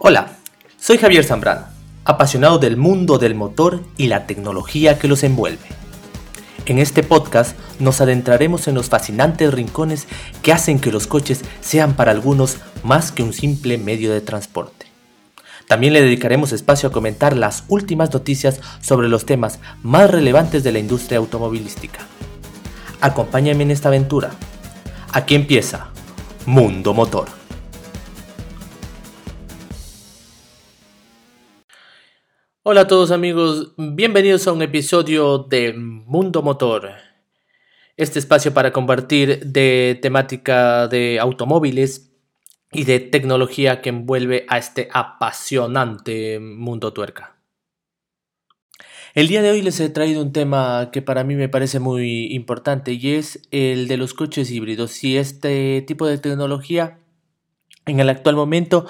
Hola, soy Javier Zambrano, apasionado del mundo del motor y la tecnología que los envuelve. En este podcast nos adentraremos en los fascinantes rincones que hacen que los coches sean para algunos más que un simple medio de transporte. También le dedicaremos espacio a comentar las últimas noticias sobre los temas más relevantes de la industria automovilística. Acompáñame en esta aventura. Aquí empieza Mundo Motor. Hola a todos amigos, bienvenidos a un episodio de Mundo Motor. Este espacio para compartir de temática de automóviles y de tecnología que envuelve a este apasionante mundo tuerca. El día de hoy les he traído un tema que para mí me parece muy importante y es el de los coches híbridos y este tipo de tecnología en el actual momento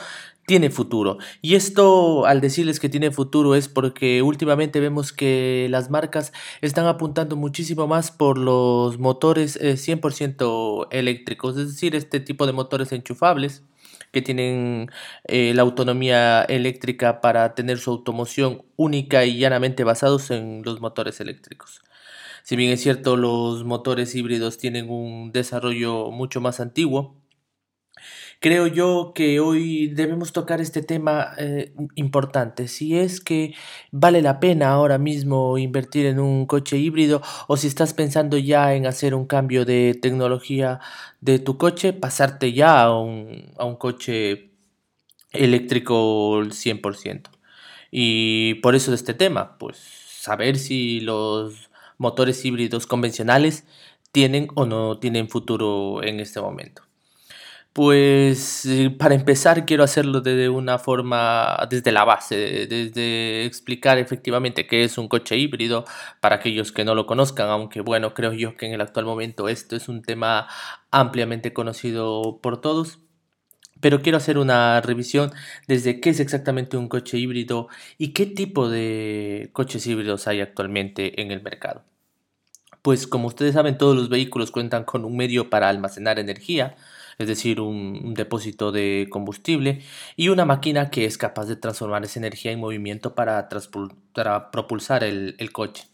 tiene futuro. Y esto al decirles que tiene futuro es porque últimamente vemos que las marcas están apuntando muchísimo más por los motores 100% eh, eléctricos, es decir, este tipo de motores enchufables que tienen eh, la autonomía eléctrica para tener su automoción única y llanamente basados en los motores eléctricos. Si bien es cierto, los motores híbridos tienen un desarrollo mucho más antiguo, Creo yo que hoy debemos tocar este tema eh, importante, si es que vale la pena ahora mismo invertir en un coche híbrido o si estás pensando ya en hacer un cambio de tecnología de tu coche, pasarte ya a un, a un coche eléctrico 100%. Y por eso de este tema, pues saber si los motores híbridos convencionales tienen o no tienen futuro en este momento. Pues eh, para empezar quiero hacerlo de una forma desde la base, desde explicar efectivamente qué es un coche híbrido para aquellos que no lo conozcan, aunque bueno, creo yo que en el actual momento esto es un tema ampliamente conocido por todos. Pero quiero hacer una revisión desde qué es exactamente un coche híbrido y qué tipo de coches híbridos hay actualmente en el mercado. Pues como ustedes saben, todos los vehículos cuentan con un medio para almacenar energía, es decir, un, depósito de combustible, y una máquina que es capaz de transformar esa energía en movimiento para, propulsar el, el coche.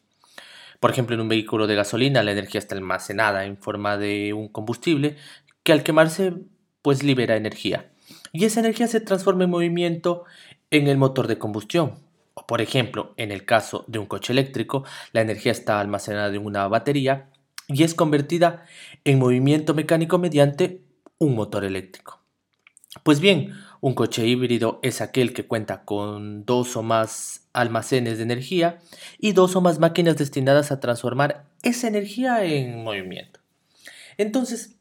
Por ejemplo, en un vehículo de gasolina la energía está almacenada en forma de un combustible que al quemarse pues libera energía. Y esa energía se transforma en movimiento en el motor de combustión. O por ejemplo, en el caso de un coche eléctrico, la energía está almacenada en una batería y es convertida en movimiento mecánico mediante un motor eléctrico. Pues bien, un coche híbrido es aquel que cuenta con dos o más almacenes de energía y dos o más máquinas destinadas a transformar esa energía en movimiento. Entonces,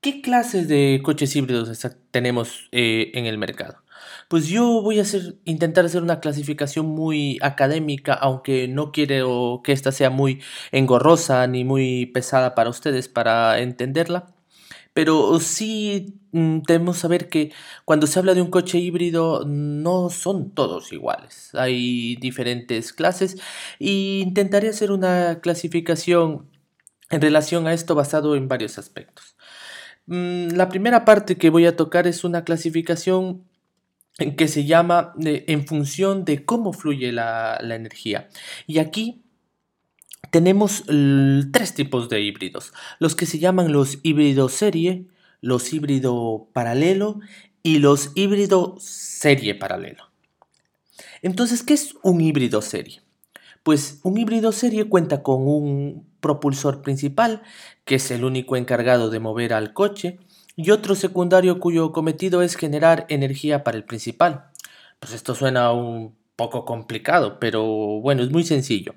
¿qué clases de coches híbridos tenemos eh, en el mercado? Pues yo voy a intentar hacer una clasificación muy académica, aunque no quiero que esta sea muy engorrosa ni muy pesada para ustedes para entenderla. Pero sí mm, tenemos que saber que cuando se habla de un coche híbrido no son todos iguales. Hay diferentes clases e intentaré hacer una clasificación en relación a esto basado en varios aspectos. Mm, la primera parte que voy a tocar es una clasificación que se llama en función de cómo fluye la energía. Y aquí tenemos tres tipos de híbridos, los que se llaman los híbridos serie, los híbridos paralelo y los híbridos serie paralelo. Entonces, ¿qué es un híbrido serie? Pues un híbrido serie cuenta con un propulsor principal, que es el único encargado de mover al coche, y otro secundario cuyo cometido es generar energía para el principal. Pues esto suena un poco complicado, pero bueno, es muy sencillo.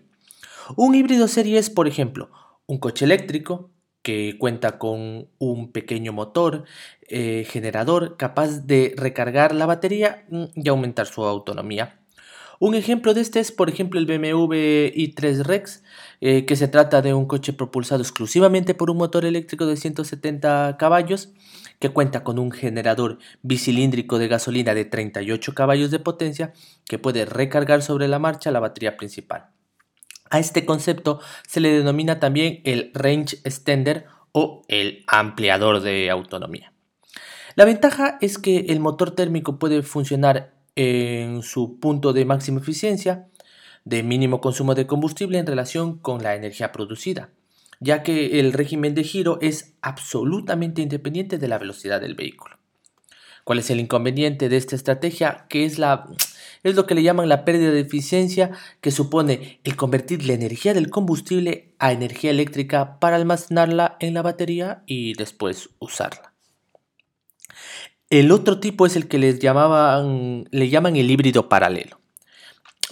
Un híbrido serie es, por ejemplo, un coche eléctrico que cuenta con un pequeño motor eh, generador capaz de recargar la batería mm, y aumentar su autonomía. Un ejemplo de este es, por ejemplo, el BMW i3 Rex, eh, que se trata de un coche propulsado exclusivamente por un motor eléctrico de 170 caballos, que cuenta con un generador bicilíndrico de gasolina de 38 caballos de potencia, que puede recargar sobre la marcha la batería principal. A este concepto se le denomina también el range extender o el ampliador de autonomía. La ventaja es que el motor térmico puede funcionar en su punto de máxima eficiencia, de mínimo consumo de combustible en relación con la energía producida, ya que el régimen de giro es absolutamente independiente de la velocidad del vehículo. ¿Cuál es el inconveniente de esta estrategia? Que es, la, es lo que le llaman la pérdida de eficiencia, que supone el convertir la energía del combustible a energía eléctrica para almacenarla en la batería y después usarla. El otro tipo es el que les llamaban, le llaman el híbrido paralelo.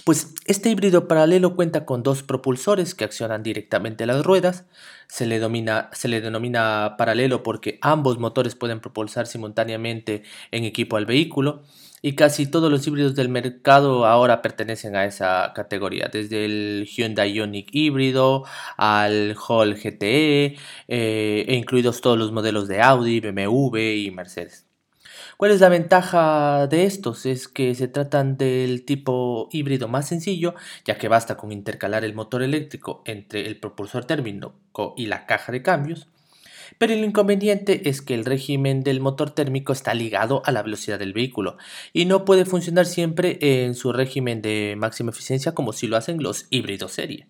Pues este híbrido paralelo cuenta con dos propulsores que accionan directamente las ruedas. Se le, denomina paralelo porque ambos motores pueden propulsar simultáneamente en equipo al vehículo. Y casi todos los híbridos del mercado ahora pertenecen a esa categoría, desde el Hyundai Ioniq híbrido al Hall GTE, eh, e incluidos todos los modelos de Audi, BMW y Mercedes. ¿Cuál es la ventaja de estos? Es que se tratan del tipo híbrido más sencillo, ya que basta con intercalar el motor eléctrico entre el propulsor térmico y la caja de cambios. Pero el inconveniente es que el régimen del motor térmico está ligado a la velocidad del vehículo y no puede funcionar siempre en su régimen de máxima eficiencia como si lo hacen los híbridos serie.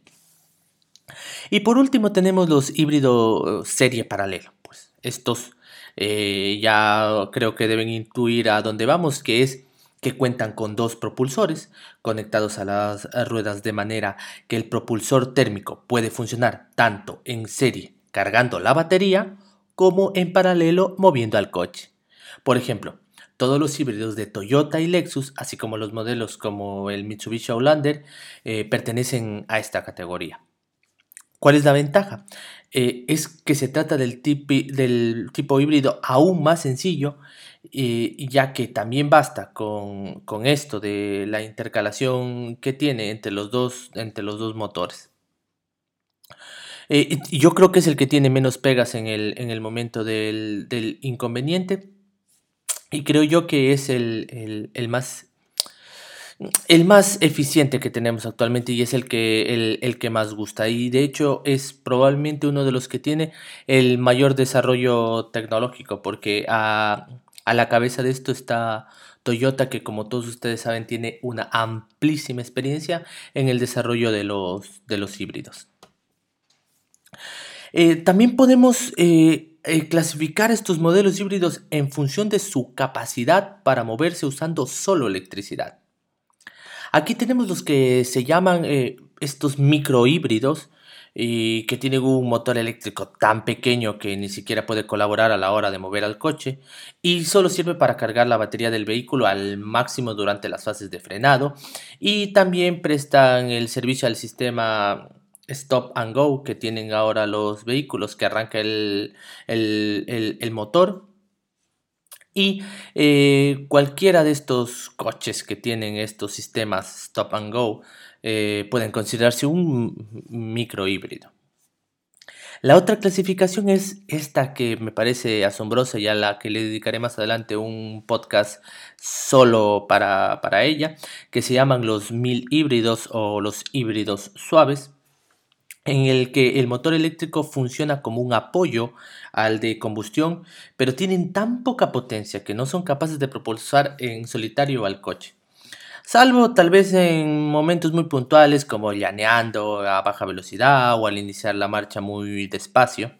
Y por último tenemos los híbridos serie paralelo. Pues estos eh, ya creo que deben intuir a dónde vamos, que es que cuentan con dos propulsores conectados a las ruedas de manera que el propulsor térmico puede funcionar tanto en serie cargando la batería como en paralelo moviendo al coche. Por ejemplo, todos los híbridos de Toyota y Lexus, así como los modelos como el Mitsubishi Outlander, eh, pertenecen a esta categoría. ¿Cuál es la ventaja? Eh, es que se trata del, del, tipo híbrido aún más sencillo, eh, ya que también basta con, esto de la intercalación que tiene entre los dos, entre los dos motores. Eh, yo creo que es el que tiene menos pegas en el, en el momento del, inconveniente y creo yo que es el, el más el más eficiente que tenemos actualmente y es el que, el, que más gusta. Y de hecho es probablemente uno de los que tiene el mayor desarrollo tecnológico porque a, la cabeza de esto está Toyota que como todos ustedes saben tiene una amplísima experiencia en el desarrollo de los, de los híbridos. Eh, también podemos eh, eh, clasificar estos modelos híbridos en función de su capacidad para moverse usando solo electricidad. Aquí tenemos los que se llaman eh, estos microhíbridos y que tienen un motor eléctrico tan pequeño que ni siquiera puede colaborar a la hora de mover al coche y solo sirve para cargar la batería del vehículo al máximo durante las fases de frenado y también prestan el servicio al sistema stop and go que tienen ahora los vehículos que arranca el, el motor y eh, cualquiera de estos coches que tienen estos sistemas stop and go eh, pueden considerarse un micro híbrido. La otra clasificación es esta que me parece asombrosa y a la que le dedicaré más adelante un podcast solo para, para ella, que se llaman los mil híbridos o los híbridos suaves en el que el motor eléctrico funciona como un apoyo al de combustión, pero tienen tan poca potencia que no son capaces de propulsar en solitario al coche. Salvo tal vez en momentos muy puntuales como llaneando a baja velocidad o al iniciar la marcha muy despacio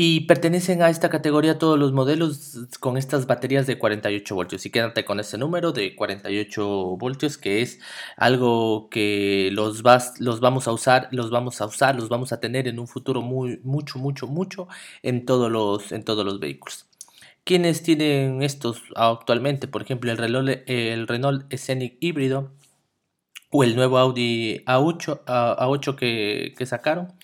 y pertenecen a esta categoría todos los modelos con estas baterías de 48 voltios. Y quédate con ese número de 48 voltios que es algo que los, vas, los vamos a usar, los vamos a usar, los vamos a tener en un futuro muy, mucho, mucho, mucho en todos los, en todos los vehículos. ¿Quiénes tienen estos actualmente? Por ejemplo, el Renault, el Renault Scenic híbrido o el nuevo Audi A8, A8 que, que sacaron.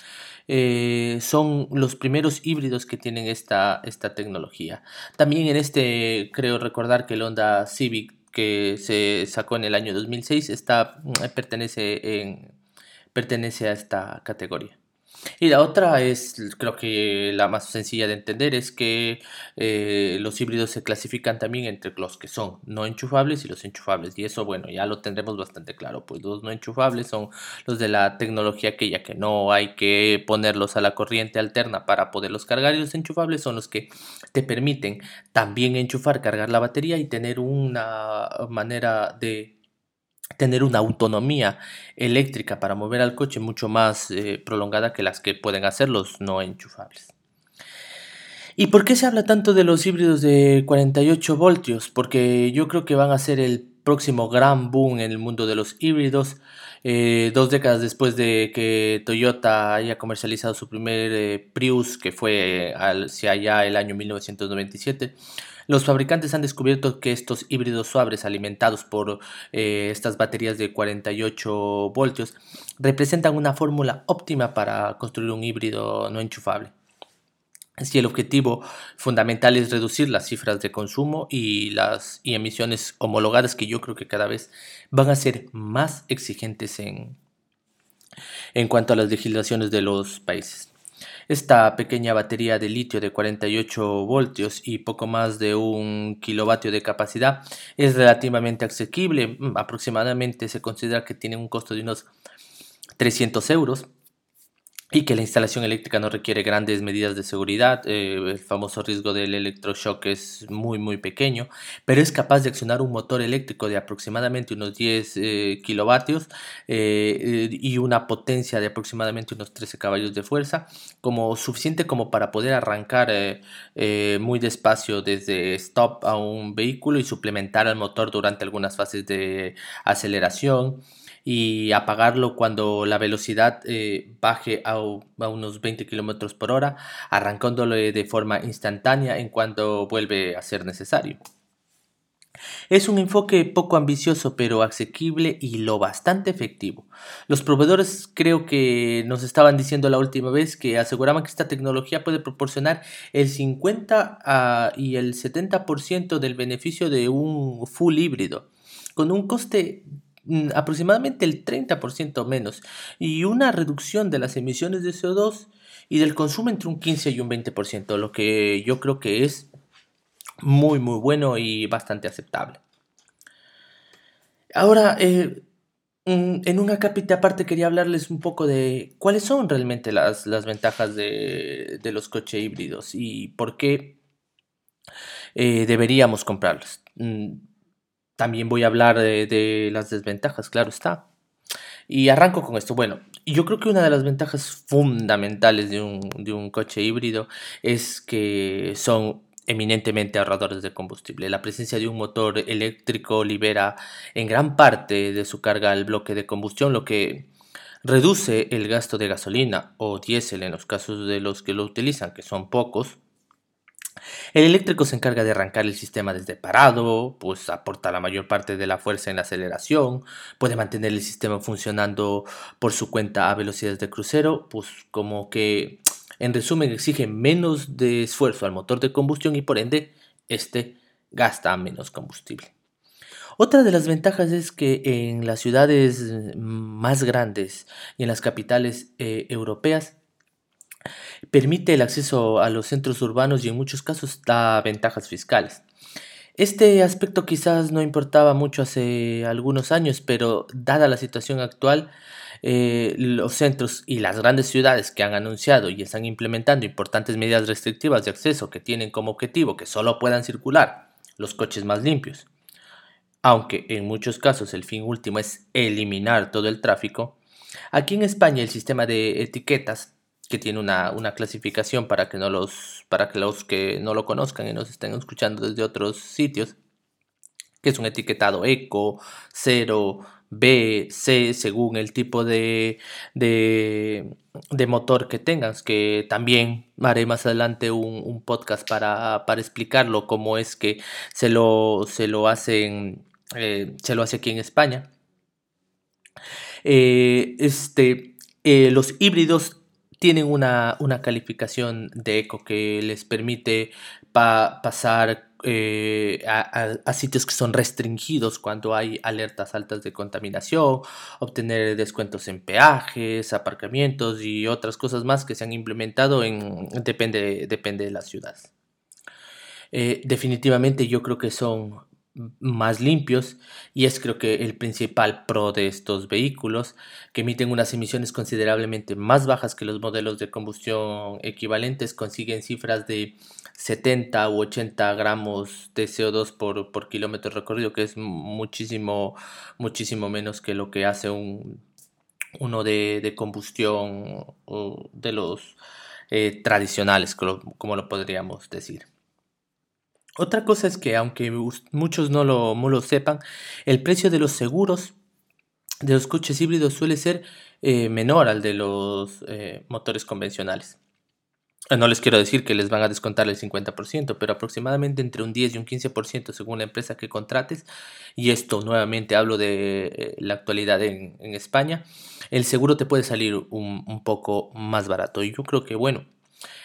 Eh, son los primeros híbridos que tienen esta, esta tecnología. También en este creo recordar que el Honda Civic que se sacó en el año 2006 está, mm, pertenece, en, pertenece a esta categoría. Y la otra es, creo que la más sencilla de entender, es que eh, los híbridos se clasifican también entre los que son no enchufables y los enchufables. Y eso, bueno, ya lo tendremos bastante claro. Pues los no enchufables son los de la tecnología aquella que no hay que ponerlos a la corriente alterna para poderlos cargar. Y los enchufables son los que te permiten también enchufar, cargar la batería y tener una manera de tener una autonomía eléctrica para mover al coche mucho más eh, prolongada que las que pueden hacer los no enchufables. ¿Y por qué se habla tanto de los híbridos de 48 voltios? Porque yo creo que van a ser el próximo gran boom en el mundo de los híbridos. Eh, dos décadas después de que Toyota haya comercializado su primer eh, Prius, que fue hacia allá el año 1997, los fabricantes han descubierto que estos híbridos suaves alimentados por eh, estas baterías de 48 voltios representan una fórmula óptima para construir un híbrido no enchufable. Si el objetivo fundamental es reducir las cifras de consumo y las emisiones homologadas que yo creo que cada vez van a ser más exigentes en, en cuanto a las legislaciones de los países. Esta pequeña batería de litio de 48 voltios y poco más de un kilovatio de capacidad es relativamente asequible. Mm, aproximadamente se considera que tiene un costo de unos 300 euros y que la instalación eléctrica no requiere grandes medidas de seguridad. Eh, el famoso riesgo del electroshock es muy muy pequeño, pero es capaz de accionar un motor eléctrico de aproximadamente unos 10 eh, kilovatios eh, y una potencia de aproximadamente unos 13 caballos de fuerza, como suficiente como para poder arrancar muy despacio desde stop a un vehículo y suplementar al motor durante algunas fases de aceleración y apagarlo cuando la velocidad eh, baje a, unos 20 km por hora, arrancándolo de forma instantánea en cuanto vuelve a ser necesario. Es un enfoque poco ambicioso pero asequible y lo bastante efectivo. Los proveedores creo que nos estaban diciendo la última vez que aseguraban que esta tecnología puede proporcionar el 50 ah, y el 70% del beneficio de un full híbrido, con un coste aproximadamente el 30% menos y una reducción de las emisiones de CO2 y del consumo entre un 15 y un 20%, lo que yo creo que es muy muy bueno y bastante aceptable. Ahora, eh, mm, en una capita aparte quería hablarles un poco de cuáles son realmente las, ventajas de, los coches híbridos y por qué eh, deberíamos comprarlos. También voy a hablar de, las desventajas, claro está. Y arranco con esto. Bueno, yo creo que una de las ventajas fundamentales de un, de un coche híbrido es que son eminentemente ahorradores de combustible. La presencia de un motor eléctrico libera en gran parte de su carga al bloque de combustión, lo que reduce el gasto de gasolina o diésel en los casos de los que lo utilizan, que son pocos, el eléctrico se encarga de arrancar el sistema desde parado, pues aporta la mayor parte de la fuerza en la aceleración, puede mantener el sistema funcionando por su cuenta a velocidades de crucero, pues como que en resumen exige menos de esfuerzo al motor de combustión y por ende este gasta menos combustible. Otra de las ventajas es que en las ciudades más grandes y en las capitales eh, europeas permite el acceso a los centros urbanos y en muchos casos da ventajas fiscales. Este aspecto quizás no importaba mucho hace algunos años, pero dada la situación actual, eh, los centros y las grandes ciudades que han anunciado y están implementando importantes medidas restrictivas de acceso que tienen como objetivo que solo puedan circular los coches más limpios, aunque en muchos casos el fin último es eliminar todo el tráfico, aquí en España el sistema de etiquetas que tiene una, clasificación para que, no los, para que los que no lo conozcan y nos estén escuchando desde otros sitios, que es un etiquetado eco, 0, B, C, según el tipo de, de, motor que tengas, que también haré más adelante un, podcast para, para, explicarlo, cómo es que se lo, se lo hacen, eh, se lo hace aquí en España. Eh, este, eh, los híbridos tienen una, calificación de eco que les permite pasar eh, a, sitios que son restringidos cuando hay alertas altas de contaminación, obtener descuentos en peajes, aparcamientos y otras cosas más que se han implementado en depende, depende de la ciudad. Eh, definitivamente yo creo que son más limpios y es creo que el principal pro de estos vehículos que emiten unas emisiones considerablemente más bajas que los modelos de combustión equivalentes consiguen cifras de 70 u 80 gramos de CO2 por, kilómetro recorrido que es muchísimo muchísimo menos que lo que hace un uno de, combustión de los eh, tradicionales como lo podríamos decir otra cosa es que, aunque muchos no lo, lo sepan, el precio de los seguros de los coches híbridos suele ser eh, menor al de los eh, motores convencionales. Eh, no les quiero decir que les van a descontar el 50%, pero aproximadamente entre un 10 y un 15% según la empresa que contrates. Y esto nuevamente hablo de la actualidad en, España. El seguro te puede salir un poco más barato. Y yo creo que, bueno,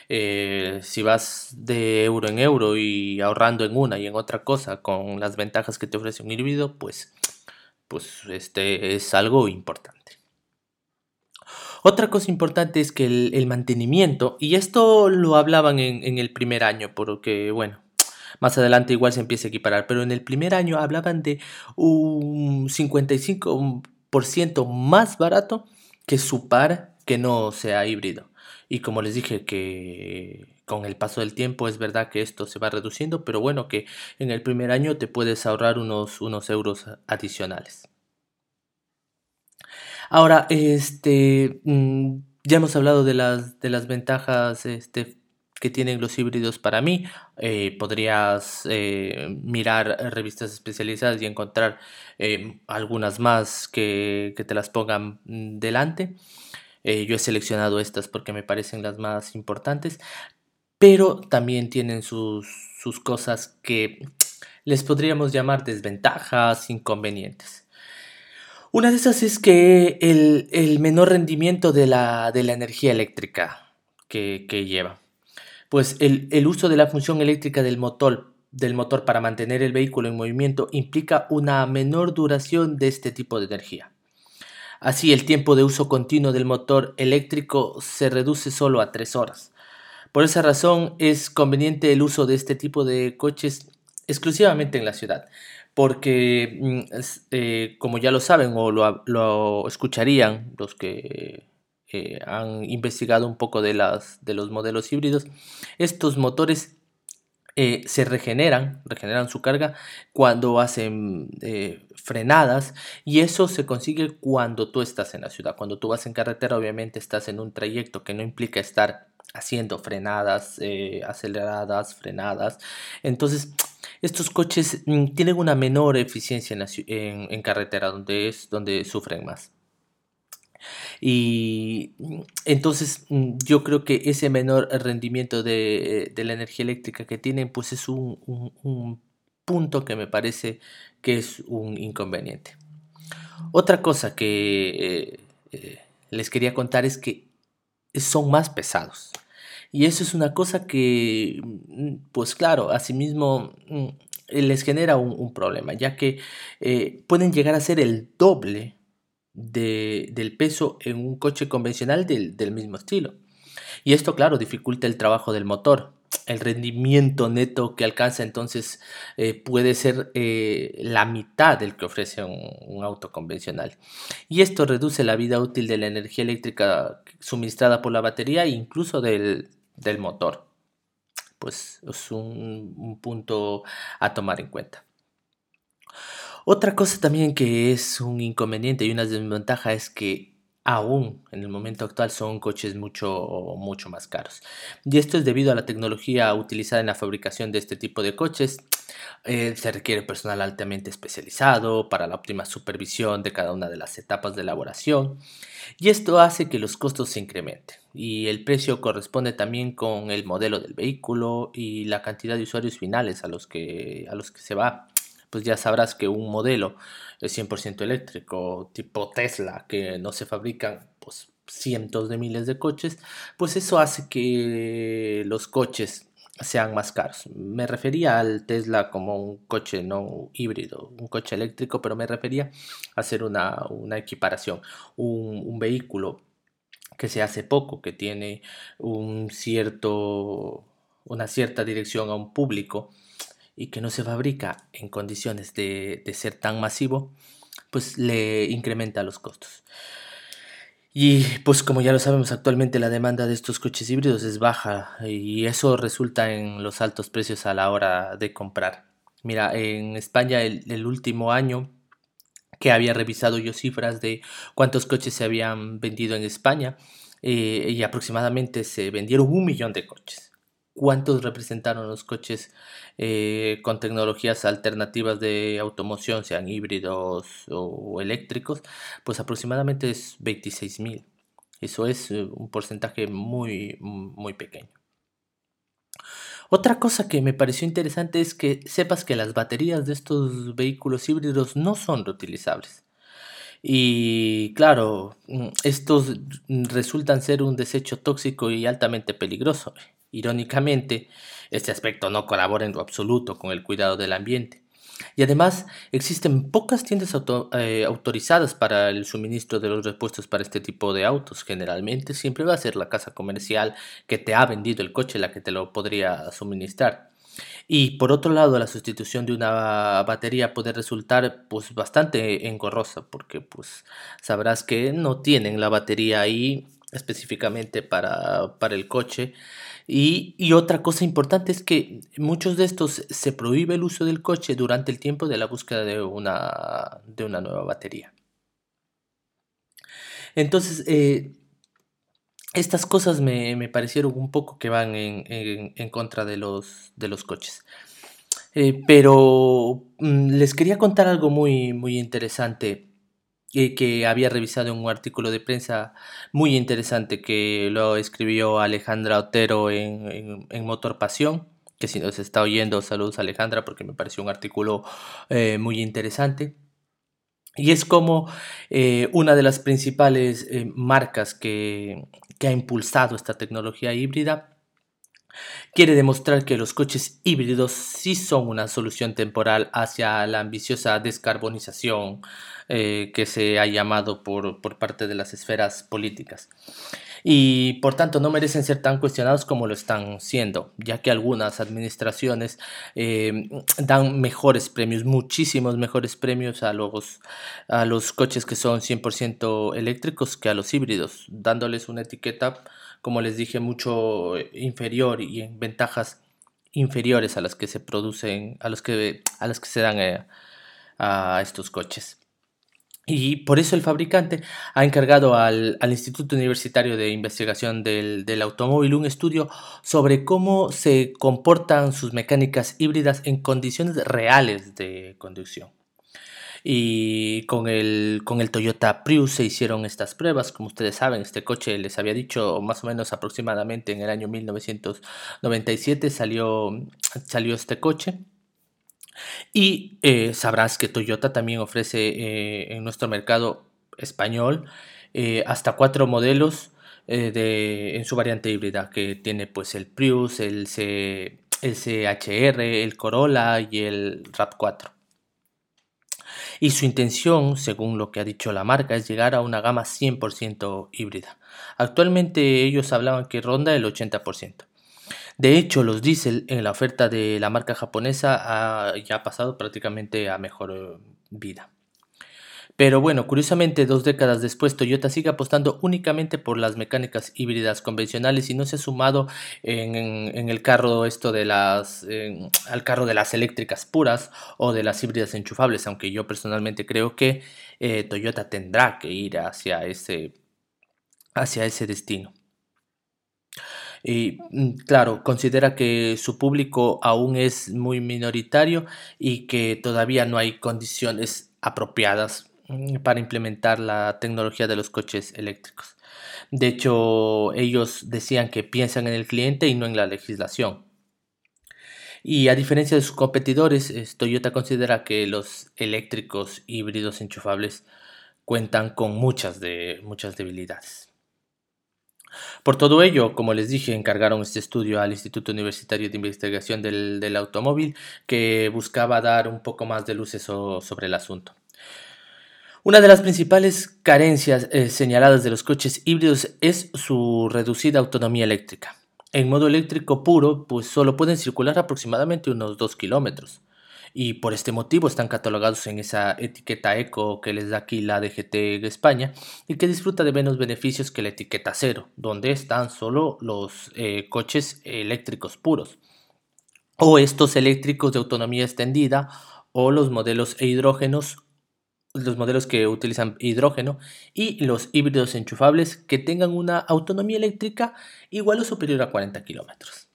eh, si vas de euro en euro y ahorrando en una y en otra cosa con las ventajas que te ofrece un híbrido, pues, pues este es algo importante. Otra cosa importante es que el, mantenimiento, y esto lo hablaban en, en, el primer año, porque bueno, más adelante igual se empieza a equiparar, pero en el primer año hablaban de un 55% más barato que su par que no sea híbrido. Y como les dije que con el paso del tiempo es verdad que esto se va reduciendo, pero bueno, que en el primer año te puedes ahorrar unos, unos euros adicionales. Ahora, este, mm, ya hemos hablado de las, de las ventajas este, que tienen los híbridos para mí. Eh, podrías eh, mirar revistas especializadas y encontrar eh, algunas más que, que, te las pongan mm, delante. Eh, yo he seleccionado estas porque me parecen las más importantes, pero también tienen sus, cosas que les podríamos llamar desventajas, inconvenientes. Una de esas es que el, menor rendimiento de la, energía eléctrica que, lleva. Pues el, el, uso de la función eléctrica del motor, del motor para mantener el vehículo en movimiento implica una menor duración de este tipo de energía. Así el tiempo de uso continuo del motor eléctrico se reduce solo a 3 horas. Por esa razón es conveniente el uso de este tipo de coches exclusivamente en la ciudad, porque mm, eh, como ya lo saben o lo, escucharían los que eh, han investigado un poco de, las, de los modelos híbridos, estos motores eh, se regeneran, regeneran su carga cuando hacen eh, frenadas y eso se consigue cuando tú estás en la ciudad. Cuando tú vas en carretera obviamente estás en un trayecto que no implica estar haciendo frenadas, eh, aceleradas, frenadas. Entonces, estos coches mm, tienen una menor eficiencia en, carretera, donde es donde sufren más. Y mm, entonces mm, yo creo que ese menor rendimiento de, la energía eléctrica que tienen, pues es un, punto que me parece que es un inconveniente. Otra cosa que eh, eh, les quería contar es que son más pesados. Y eso es una cosa que, mm, pues claro, asimismo les genera un, problema, ya que eh, pueden llegar a ser el doble del peso en un coche convencional del, mismo estilo. Y esto, claro, dificulta el trabajo del motor. El rendimiento neto que alcanza entonces eh, puede ser eh, la mitad del que ofrece un, auto convencional. Y esto reduce la vida útil de la energía eléctrica suministrada por la batería e incluso del, motor. Pues es un punto a tomar en cuenta. Otra cosa también que es un inconveniente y una desventaja es que aún en el momento actual son coches mucho, mucho más caros. Y esto es debido a la tecnología utilizada en la fabricación de este tipo de coches. Eh, se requiere personal altamente especializado para la óptima supervisión de cada una de las etapas de elaboración. Y esto hace que los costos se incrementen. Y el precio corresponde también con el modelo del vehículo y la cantidad de usuarios finales a los que, a los que se va pues ya sabrás que un modelo es 100% eléctrico, tipo Tesla, que no se fabrican pues, cientos de miles de coches, pues eso hace que los coches sean más caros. Me refería al Tesla como un coche no híbrido, un coche eléctrico, pero me refería a hacer una, equiparación, un, vehículo que se hace poco, que tiene un cierto, una cierta dirección a un público y que no se fabrica en condiciones de, de ser tan masivo, pues le incrementa los costos. Y pues como ya lo sabemos actualmente la demanda de estos coches híbridos es baja y eso resulta en los altos precios a la hora de comprar. Mira, en España el, último año que había revisado yo cifras de cuántos coches se habían vendido en España eh, y aproximadamente se vendieron un millón de coches cuántos representaron los coches eh, con tecnologías alternativas de automoción, sean híbridos o eléctricos, pues aproximadamente es 26.000. Eso es eh, un porcentaje muy, muy pequeño. Otra cosa que me pareció interesante es que sepas que las baterías de estos vehículos híbridos no son reutilizables. Y claro, mm, estos resultan ser un desecho tóxico y altamente peligroso. Irónicamente, este aspecto no colabora en lo absoluto con el cuidado del ambiente. Y además, existen pocas tiendas eh, autorizadas para el suministro de los repuestos para este tipo de autos. Generalmente siempre va a ser la casa comercial que te ha vendido el coche la que te lo podría suministrar. Y por otro lado, la sustitución de una batería puede resultar pues bastante engorrosa porque pues sabrás que no tienen la batería ahí específicamente para, para el coche y, otra cosa importante es que muchos de estos se prohíbe el uso del coche durante el tiempo de la búsqueda de una, de una nueva batería. Entonces, eh, estas cosas me, parecieron un poco que van en, contra de los, de los coches. Eh, pero mm, les quería contar algo muy, muy interesante que había revisado un artículo de prensa muy interesante que lo escribió Alejandra Otero en, Motor Pasión, que si nos está oyendo, saludos Alejandra, porque me pareció un artículo eh, muy interesante. Y es como eh, una de las principales eh, marcas que, que ha impulsado esta tecnología híbrida quiere demostrar que los coches híbridos sí son una solución temporal hacia la ambiciosa descarbonización eh, que se ha llamado por, parte de las esferas políticas. Y por tanto no merecen ser tan cuestionados como lo están siendo, ya que algunas administraciones eh, dan mejores premios, muchísimos mejores premios a los, a los coches que son 100% eléctricos que a los híbridos, dándoles una etiqueta como les dije, mucho inferior y en ventajas inferiores a las que se producen, a, los que, a las que se dan eh, a estos coches. Y por eso el fabricante ha encargado al, Instituto Universitario de Investigación del, del, Automóvil un estudio sobre cómo se comportan sus mecánicas híbridas en condiciones reales de conducción. Y con el, con el Toyota Prius se hicieron estas pruebas. Como ustedes saben, este coche les había dicho más o menos aproximadamente en el año 1997 salió, salió este coche. Y eh, sabrás que Toyota también ofrece eh, en nuestro mercado español eh, hasta cuatro modelos de, en su variante híbrida, que tiene pues el Prius, el, C, el CHR, el Corolla y el RAP4 y su intención, según lo que ha dicho la marca, es llegar a una gama 100% híbrida. Actualmente ellos hablaban que ronda el 80%. De hecho, los diésel en la oferta de la marca japonesa ya ha pasado prácticamente a mejor eh, vida. Pero bueno, curiosamente, dos décadas después, Toyota sigue apostando únicamente por las mecánicas híbridas convencionales y no se ha sumado en, el carro esto de las al carro de las eléctricas puras o de las híbridas enchufables, aunque yo personalmente creo que eh, Toyota tendrá que ir hacia ese, hacia ese destino. Y mm, claro, considera que su público aún es muy minoritario y que todavía no hay condiciones apropiadas Mm, para implementar la tecnología de los coches eléctricos. De hecho, ellos decían que piensan en el cliente y no en la legislación. Y a diferencia de sus competidores, Toyota considera que los eléctricos híbridos enchufables cuentan con muchas, de, muchas debilidades. Por todo ello, como les dije, encargaron este estudio al Instituto Universitario de Investigación del, Automóvil, que buscaba dar un poco más de luces sobre el asunto. Una de las principales carencias eh, señaladas de los coches híbridos es su reducida autonomía eléctrica. En modo eléctrico puro, pues solo pueden circular aproximadamente unos 2 kilómetros y por este motivo están catalogados en esa etiqueta eco que les da aquí la DGT España y que disfruta de menos beneficios que la etiqueta cero, donde están solo los eh, coches eléctricos puros o estos eléctricos de autonomía extendida o los modelos e hidrógenos los modelos que utilizan hidrógeno y los híbridos enchufables que tengan una autonomía eléctrica igual o superior a 40 kilómetros.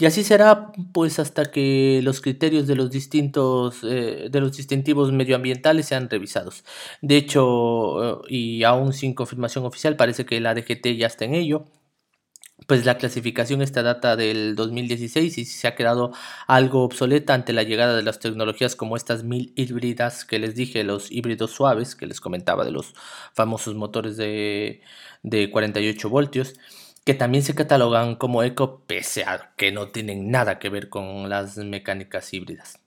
Y así será pues hasta que los criterios de los distintos eh, de los distintivos medioambientales sean revisados. De hecho, eh, y aún sin confirmación oficial, parece que la DGT ya está en ello. Pues la clasificación esta data del 2016 y se ha quedado algo obsoleta ante la llegada de las tecnologías como estas mil híbridas que les dije, los híbridos suaves que les comentaba de los famosos motores de, de 48 voltios que también se catalogan como eco pese a que no tienen nada que ver con las mecánicas híbridas.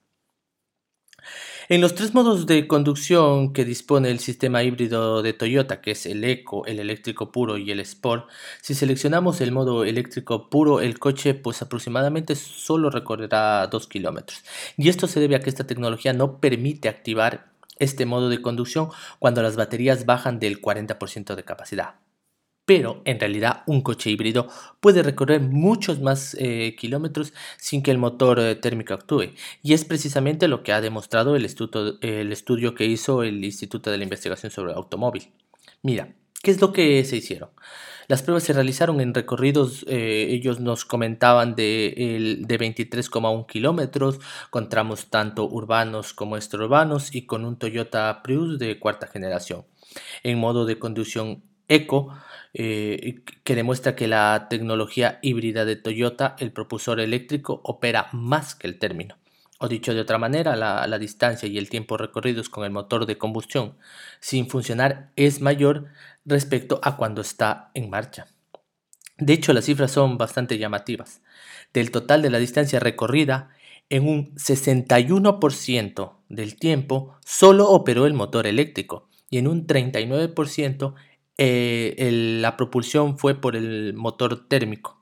En los tres modos de conducción que dispone el sistema híbrido de Toyota, que es el Eco, el eléctrico puro y el Sport, si seleccionamos el modo eléctrico puro, el coche pues aproximadamente solo recorrerá 2 kilómetros. Y esto se debe a que esta tecnología no permite activar este modo de conducción cuando las baterías bajan del 40% de capacidad pero en realidad un coche híbrido puede recorrer muchos más eh, kilómetros sin que el motor eh, térmico actúe. Y es precisamente lo que ha demostrado el estudio, el estudio que hizo el Instituto de la Investigación sobre el Automóvil. Mira, ¿qué es lo que se hicieron? Las pruebas se realizaron en recorridos, eh, ellos nos comentaban de, de 23,1 kilómetros, con tramos tanto urbanos como extraurbanos y con un Toyota Prius de cuarta generación. En modo de conducción eco, eh, que demuestra que la tecnología híbrida de Toyota, el propulsor eléctrico, opera más que el término. O dicho de otra manera, la, distancia y el tiempo recorridos con el motor de combustión sin funcionar es mayor respecto a cuando está en marcha. De hecho, las cifras son bastante llamativas. Del total de la distancia recorrida, en un 61% del tiempo solo operó el motor eléctrico y en un 39% eh, la propulsión fue por el motor térmico.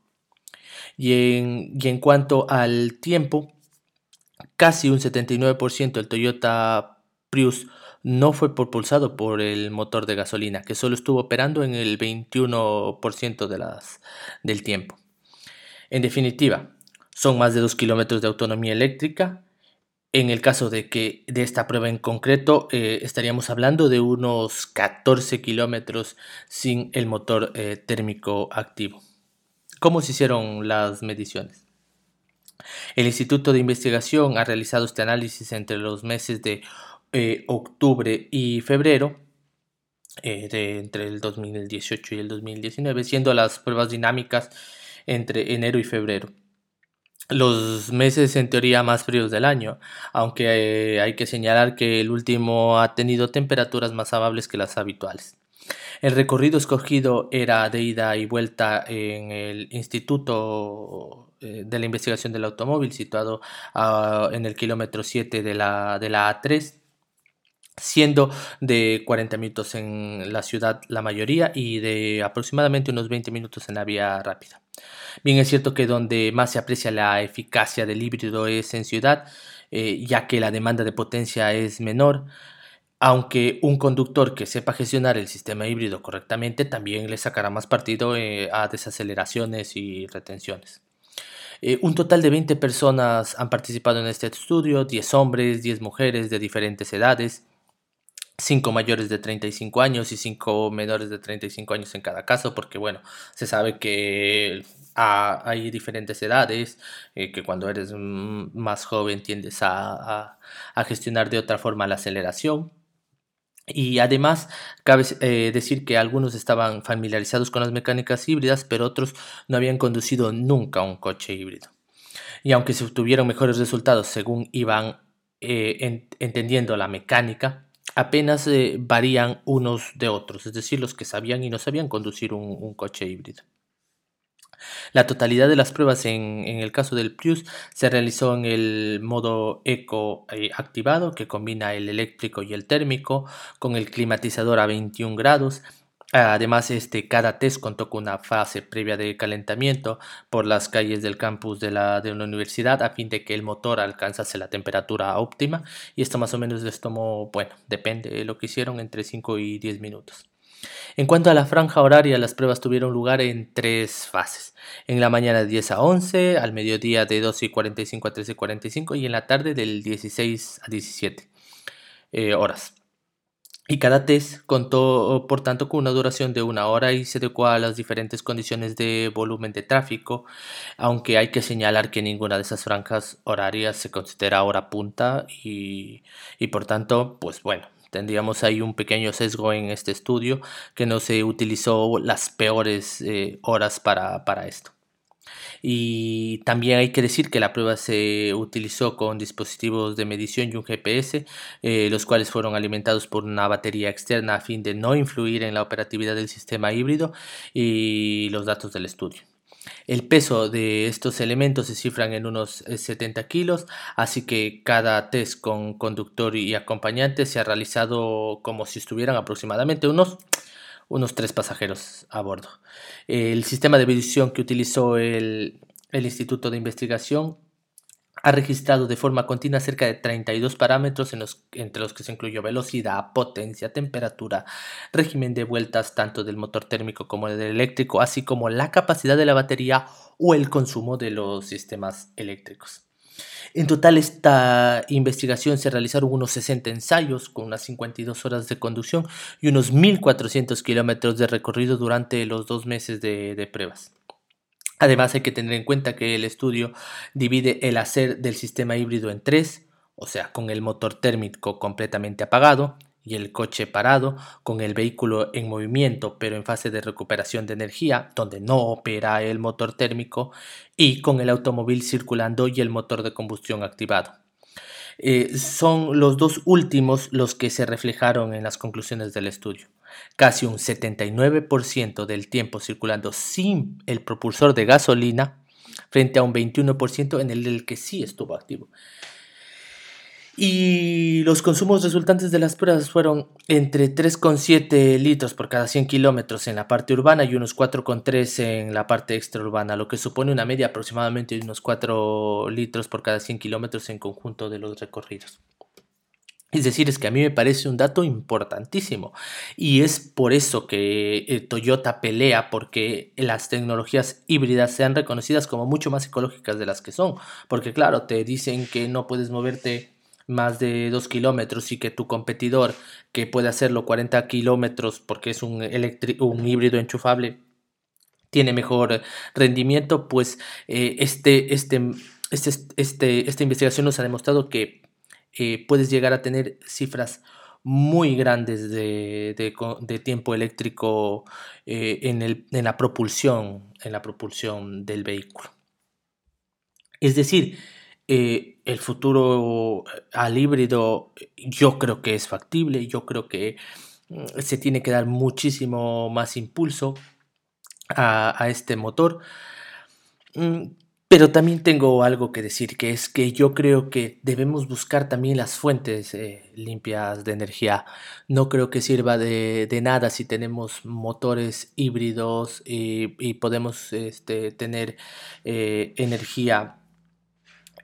Y en, cuanto al tiempo, casi un 79% del Toyota Prius no fue propulsado por el motor de gasolina, que solo estuvo operando en el 21% de las, del tiempo. En definitiva, son más de 2 kilómetros de autonomía eléctrica, en el caso de que de esta prueba en concreto eh, estaríamos hablando de unos 14 kilómetros sin el motor eh, térmico activo. ¿Cómo se hicieron las mediciones? El Instituto de Investigación ha realizado este análisis entre los meses de eh, octubre y febrero, de, entre el 2018 y el 2019, siendo las pruebas dinámicas entre enero y febrero los meses en teoría más fríos del año, aunque eh, hay que señalar que el último ha tenido temperaturas más amables que las habituales. El recorrido escogido era de ida y vuelta en el Instituto eh, de la Investigación del Automóvil, situado en el kilómetro 7 de la, de la A3, siendo de 40 minutos en la ciudad la mayoría y de aproximadamente unos 20 minutos en la vía rápida. Bien es cierto que donde más se aprecia la eficacia del híbrido es en ciudad, eh, ya que la demanda de potencia es menor, aunque un conductor que sepa gestionar el sistema híbrido correctamente también le sacará más partido eh, a desaceleraciones y retenciones. Eh, un total de 20 personas han participado en este estudio, 10 hombres, 10 mujeres de diferentes edades, 5 mayores de 35 años y 5 menores de 35 años en cada caso, porque bueno, se sabe que hay diferentes edades, eh, que cuando eres más joven tiendes a, gestionar de otra forma la aceleración. Y además, cabe eh, decir que algunos estaban familiarizados con las mecánicas híbridas, pero otros no habían conducido nunca un coche híbrido. Y aunque se obtuvieron mejores resultados según iban eh, entendiendo la mecánica, apenas eh, varían unos de otros, es decir, los que sabían y no sabían conducir un, coche híbrido. La totalidad de las pruebas en, el caso del Prius se realizó en el modo eco eh, activado que combina el eléctrico y el térmico con el climatizador a 21 grados Además, este, cada test contó con una fase previa de calentamiento por las calles del campus de la, de universidad a fin de que el motor alcanzase la temperatura óptima y esto más o menos les tomó, bueno, depende de lo que hicieron, entre 5 y 10 minutos. En cuanto a la franja horaria, las pruebas tuvieron lugar en tres fases. En la mañana de 10 a 11, al mediodía de 12 y 45 a 13 y 45 y en la tarde del 16 a 17 eh, horas. Y cada test contó, por tanto, con una duración de una hora y se adecuó a las diferentes condiciones de volumen de tráfico, aunque hay que señalar que ninguna de esas franjas horarias se considera hora punta y, y por tanto, pues bueno, tendríamos ahí un pequeño sesgo en este estudio que no se utilizó las peores eh, horas para, para esto. Y también hay que decir que la prueba se utilizó con dispositivos de medición y un GPS, eh, los cuales fueron alimentados por una batería externa a fin de no influir en la operatividad del sistema híbrido y los datos del estudio. El peso de estos elementos se cifran en unos 70 eh, kilos, así que cada test con conductor y acompañante se ha realizado como si estuvieran aproximadamente unos unos tres pasajeros a bordo. El sistema de medición que utilizó el, Instituto de Investigación ha registrado de forma continua cerca de 32 parámetros entre los que se incluyó velocidad, potencia, temperatura, régimen de vueltas tanto del motor térmico como del eléctrico, así como la capacidad de la batería o el consumo de los sistemas eléctricos. En total, esta investigación se realizaron unos 60 ensayos con unas 52 horas de conducción y unos 1.400 kilómetros de recorrido durante los dos meses de, pruebas. Además, hay que tener en cuenta que el estudio divide el hacer del sistema híbrido en tres, o sea, con el motor térmico completamente apagado, y el coche parado, con el vehículo en movimiento pero en fase de recuperación de energía, donde no opera el motor térmico, y con el automóvil circulando y el motor de combustión activado. Eh, son los dos últimos los que se reflejaron en las conclusiones del estudio. Casi un 79% del tiempo circulando sin el propulsor de gasolina frente a un 21% en el que sí estuvo activo. Y los consumos resultantes de las pruebas fueron entre 3,7 litros por cada 100 kilómetros en la parte urbana y unos 4,3 en la parte extraurbana, lo que supone una media aproximadamente de unos 4 litros por cada 100 kilómetros en conjunto de los recorridos. Es decir, es que a mí me parece un dato importantísimo y es por eso que eh, Toyota pelea porque las tecnologías híbridas sean reconocidas como mucho más ecológicas de las que son, porque claro, te dicen que no puedes moverte más de 2 kilómetros y que tu competidor que puede hacerlo 40 kilómetros porque es un, híbrido enchufable tiene mejor rendimiento, pues eh, este, este, este, este, esta investigación nos ha demostrado que eh, puedes llegar a tener cifras muy grandes de, tiempo eléctrico eh, en, el, en, la propulsión, en la propulsión del vehículo. Es decir, el futuro al híbrido yo creo que es factible, yo creo que mm, se tiene que dar muchísimo más impulso a, este motor. Mm, pero también tengo algo que decir, que es que yo creo que debemos buscar también las fuentes eh, limpias de energía. No creo que sirva de, nada si tenemos motores híbridos y, podemos este, tener eh, energía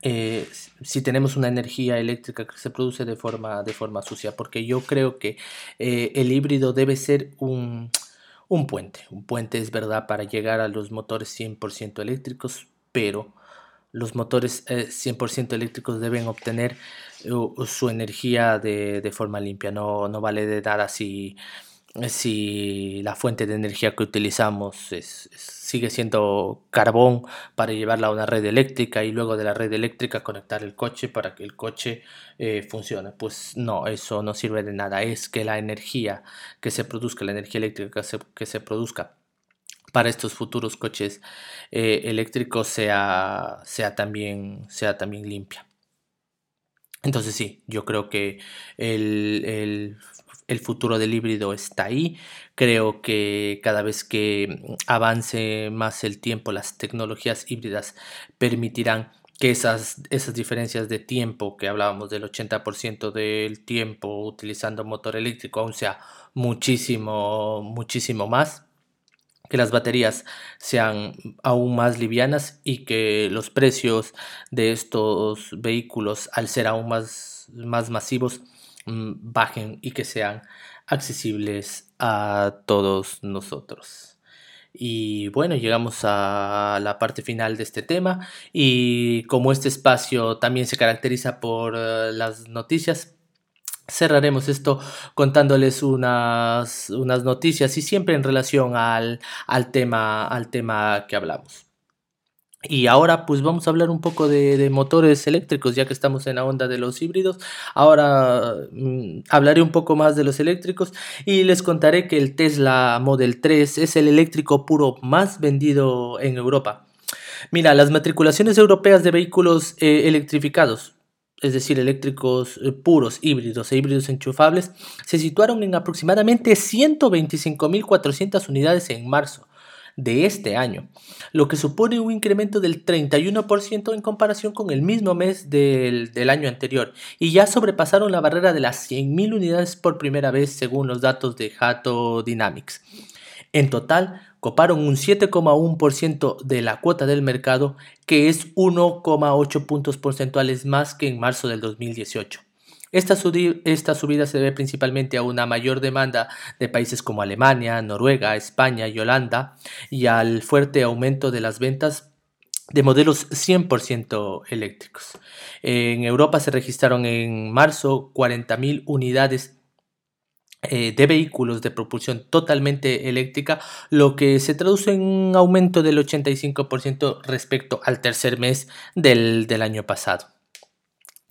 eh, si tenemos una energía eléctrica que se produce de forma, de forma sucia, porque yo creo que eh, el híbrido debe ser un, un, puente. Un puente es verdad para llegar a los motores 100% eléctricos, pero los motores 100% eh, eléctricos deben obtener su energía de, de, forma limpia. No, no vale de nada si si la fuente de energía que utilizamos sigue siendo carbón para llevarla a una red eléctrica y luego de la red eléctrica conectar el coche para que el coche eh, funcione. Pues no, eso no sirve de nada. Es que la energía que se produzca, la energía eléctrica que se, produzca para estos futuros coches eh, eléctricos sea, sea, también, sea también limpia. Entonces sí, yo creo que el, futuro del híbrido está ahí. Creo que cada vez que avance más el tiempo, las tecnologías híbridas permitirán que esas, esas diferencias de tiempo que hablábamos del 80% del tiempo utilizando motor eléctrico aún sea muchísimo, muchísimo más que las baterías sean aún más livianas y que los precios de estos vehículos al ser aún más, más masivos mm, bajen y que sean accesibles a todos nosotros. Y bueno, llegamos a la parte final de este tema y como este espacio también se caracteriza por eh, las noticias, cerraremos esto contándoles unas, unas noticias y siempre en relación al, al, tema, al tema que hablamos. Y ahora pues vamos a hablar un poco de, motores eléctricos, ya que estamos en la onda de los híbridos. Ahora mm, hablaré un poco más de los eléctricos y les contaré que el Tesla Model 3 es el eléctrico puro más vendido en Europa. Mira, las matriculaciones europeas de vehículos eh, electrificados es decir, eléctricos eh, puros, híbridos e híbridos enchufables, se situaron en aproximadamente 125.400 unidades en marzo de este año, lo que supone un incremento del 31% en comparación con el mismo mes del, del, año anterior, y ya sobrepasaron la barrera de las 100.000 unidades por primera vez según los datos de Hato Dynamics. En total, coparon un 7,1% de la cuota del mercado, que es 1,8 puntos porcentuales más que en marzo del 2018. Esta, subida se debe principalmente a una mayor demanda de países como Alemania, Noruega, España y Holanda y al fuerte aumento de las ventas de modelos 100% eléctricos. En Europa se registraron en marzo 40.000 unidades eh, de vehículos de propulsión totalmente eléctrica, lo que se traduce en un aumento del 85% respecto al tercer mes del año pasado.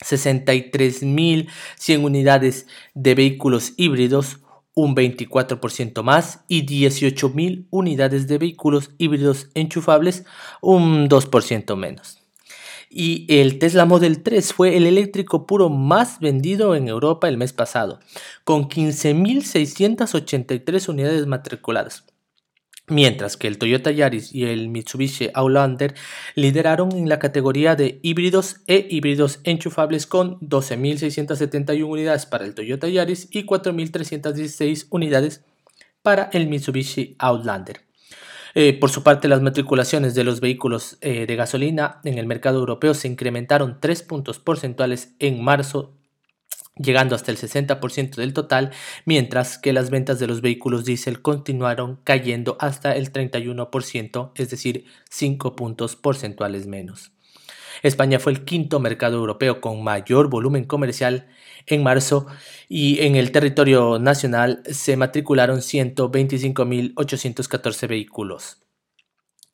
63.100 unidades de vehículos híbridos, un 24% más, y 18.000 unidades de vehículos híbridos enchufables, un 2% menos y el Tesla Model 3 fue el eléctrico puro más vendido en Europa el mes pasado, con 15.683 unidades matriculadas. Mientras que el Toyota Yaris y el Mitsubishi Outlander lideraron en la categoría de híbridos e híbridos enchufables con 12.671 unidades para el Toyota Yaris y 4.316 unidades para el Mitsubishi Outlander. Eh, por su parte, las matriculaciones de los vehículos eh, de gasolina en el mercado europeo se incrementaron 3 puntos porcentuales en marzo llegando hasta el 60% del total, mientras que las ventas de los vehículos diésel continuaron cayendo hasta el 31%, es decir, 5 puntos porcentuales menos. España fue el quinto mercado europeo con mayor volumen comercial en marzo y en el territorio nacional se matricularon 125.814 vehículos.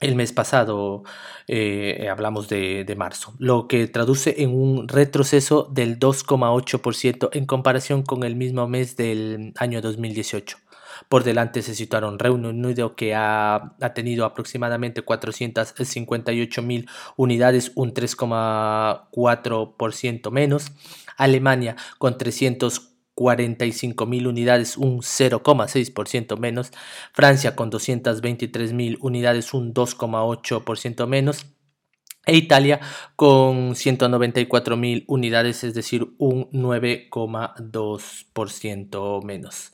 El mes pasado eh, hablamos de, de, marzo, lo que traduce en un retroceso del 2,8% en comparación con el mismo mes del año 2018. Por delante se situaron Reino Unido, que ha, ha tenido aproximadamente 458 mil unidades, un 3,4% menos. Alemania con 340 45.000 unidades, un 0,6% menos. Francia con 223.000 unidades, un 2,8% menos. E Italia con 194.000 unidades, es decir, un 9,2% menos.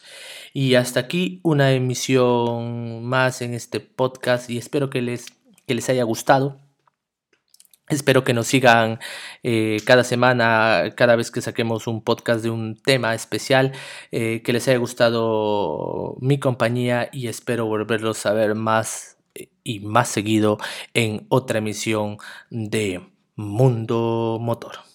Y hasta aquí una emisión más en este podcast y espero que les, que les haya gustado. Espero que nos sigan eh, cada semana, cada vez que saquemos un podcast de un tema especial, eh, que les haya gustado mi compañía y espero volverlos a ver más y más seguido en otra emisión de Mundo Motor.